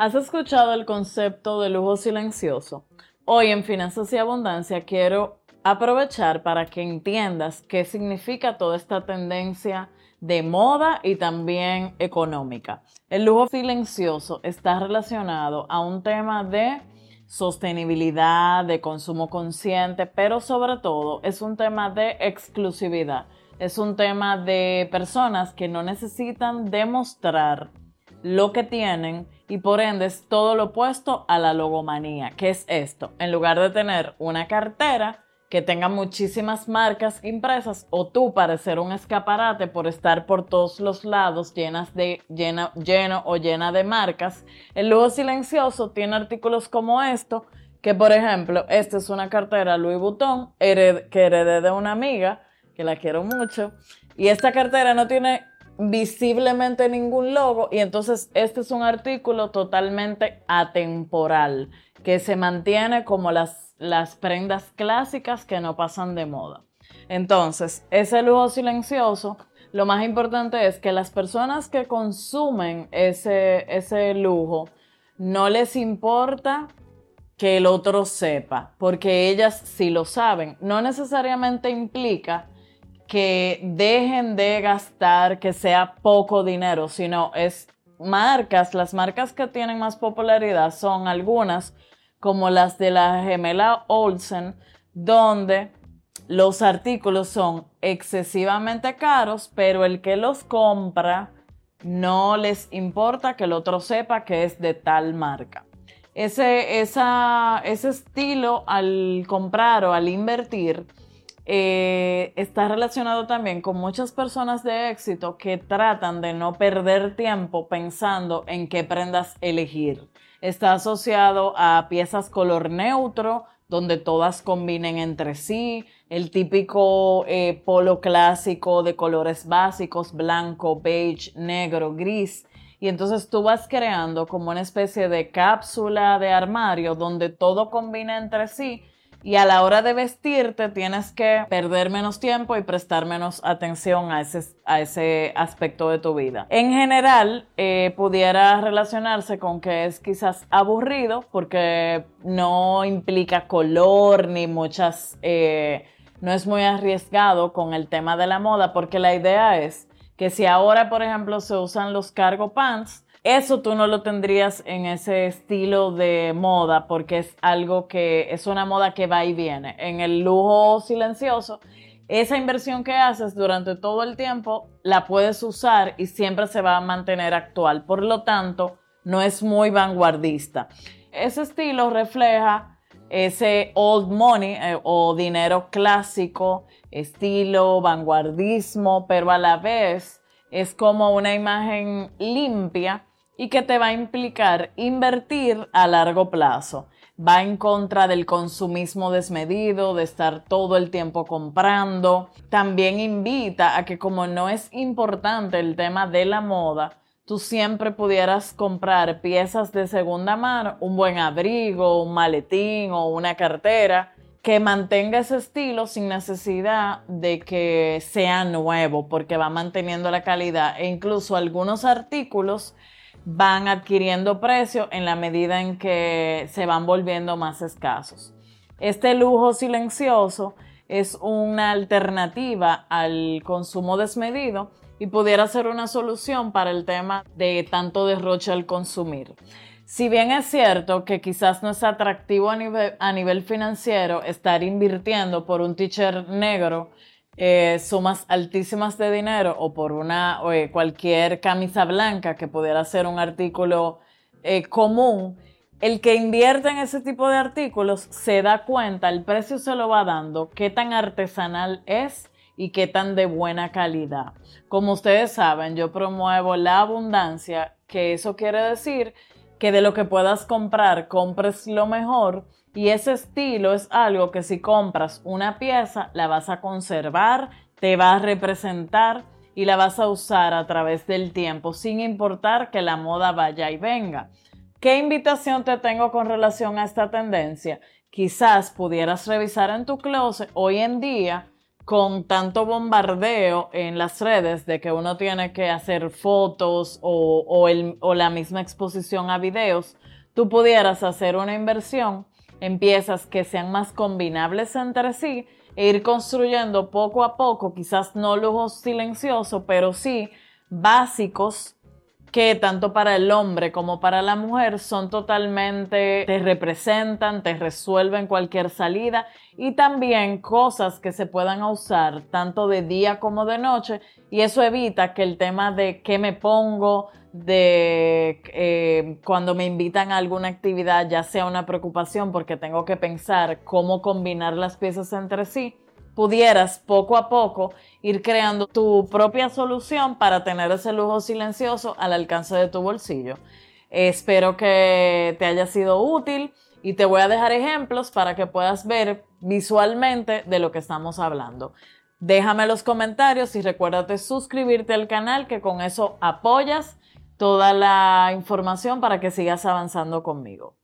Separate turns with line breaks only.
¿Has escuchado el concepto de lujo silencioso? Hoy en Finanzas y Abundancia quiero aprovechar para que entiendas qué significa toda esta tendencia de moda y también económica. El lujo silencioso está relacionado a un tema de sostenibilidad, de consumo consciente, pero sobre todo es un tema de exclusividad. Es un tema de personas que no necesitan demostrar lo que tienen y por ende es todo lo opuesto a la logomanía. ¿Qué es esto? En lugar de tener una cartera que tenga muchísimas marcas impresas o tú parecer un escaparate por estar por todos los lados llenas de, llena, lleno o llena de marcas, el lujo silencioso tiene artículos como esto, que por ejemplo, esta es una cartera Louis Vuitton que heredé de una amiga, que la quiero mucho, y esta cartera no tiene visiblemente ningún logo y entonces este es un artículo totalmente atemporal que se mantiene como las, las prendas clásicas que no pasan de moda. Entonces, ese lujo silencioso, lo más importante es que las personas que consumen ese, ese lujo no les importa que el otro sepa, porque ellas sí lo saben. No necesariamente implica que dejen de gastar, que sea poco dinero, sino es marcas, las marcas que tienen más popularidad son algunas como las de la gemela Olsen, donde los artículos son excesivamente caros, pero el que los compra no les importa que el otro sepa que es de tal marca. Ese, ese estilo al comprar o al invertir eh, está relacionado también con muchas personas de éxito que tratan de no perder tiempo pensando en qué prendas elegir. Está asociado a piezas color neutro, donde todas combinen entre sí, el típico eh, polo clásico de colores básicos, blanco, beige, negro, gris. Y entonces tú vas creando como una especie de cápsula de armario donde todo combina entre sí y a la hora de vestirte tienes que perder menos tiempo y prestar menos atención a ese, a ese aspecto de tu vida. En general, eh, pudiera relacionarse con que es quizás aburrido porque no implica color ni muchas... Eh, no es muy arriesgado con el tema de la moda porque la idea es que si ahora, por ejemplo, se usan los cargo pants, eso tú no lo tendrías en ese estilo de moda porque es algo que es una moda que va y viene. En el lujo silencioso, esa inversión que haces durante todo el tiempo la puedes usar y siempre se va a mantener actual. Por lo tanto, no es muy vanguardista. Ese estilo refleja ese old money eh, o dinero clásico, estilo, vanguardismo, pero a la vez es como una imagen limpia y que te va a implicar invertir a largo plazo. Va en contra del consumismo desmedido, de estar todo el tiempo comprando. También invita a que como no es importante el tema de la moda, tú siempre pudieras comprar piezas de segunda mano, un buen abrigo, un maletín o una cartera que mantenga ese estilo sin necesidad de que sea nuevo, porque va manteniendo la calidad e incluso algunos artículos van adquiriendo precio en la medida en que se van volviendo más escasos. Este lujo silencioso es una alternativa al consumo desmedido y pudiera ser una solución para el tema de tanto derroche al consumir. Si bien es cierto que quizás no es atractivo a nivel, financiero estar invirtiendo por un teacher negro eh, sumas altísimas de dinero o por una eh, cualquier camisa blanca que pudiera ser un artículo eh, común, el que invierte en ese tipo de artículos se da cuenta, el precio se lo va dando, qué tan artesanal es y qué tan de buena calidad. Como ustedes saben, yo promuevo la abundancia, que eso quiere decir que de lo que puedas comprar, compres lo mejor y ese estilo es algo que si compras una pieza, la vas a conservar, te va a representar y la vas a usar a través del tiempo, sin importar que la moda vaya y venga. ¿Qué invitación te tengo con relación a esta tendencia? Quizás pudieras revisar en tu closet hoy en día con tanto bombardeo en las redes de que uno tiene que hacer fotos o, o, la misma exposición a videos, tú pudieras hacer una inversión en piezas que sean más combinables entre sí e ir construyendo poco a poco, quizás no lujos silenciosos, pero sí básicos que tanto para el hombre como para la mujer son totalmente, te representan, te resuelven cualquier salida y también cosas que se puedan usar tanto de día como de noche. Y eso evita que el tema de qué me pongo, de eh, cuando me invitan a alguna actividad ya sea una preocupación porque tengo que pensar cómo combinar las piezas entre sí pudieras poco a poco ir creando tu propia solución para tener ese lujo silencioso al alcance de tu bolsillo. Espero que te haya sido útil y te voy a dejar ejemplos para que puedas ver visualmente de lo que estamos hablando. Déjame los comentarios y recuérdate suscribirte al canal que con eso apoyas toda la información para que sigas avanzando conmigo.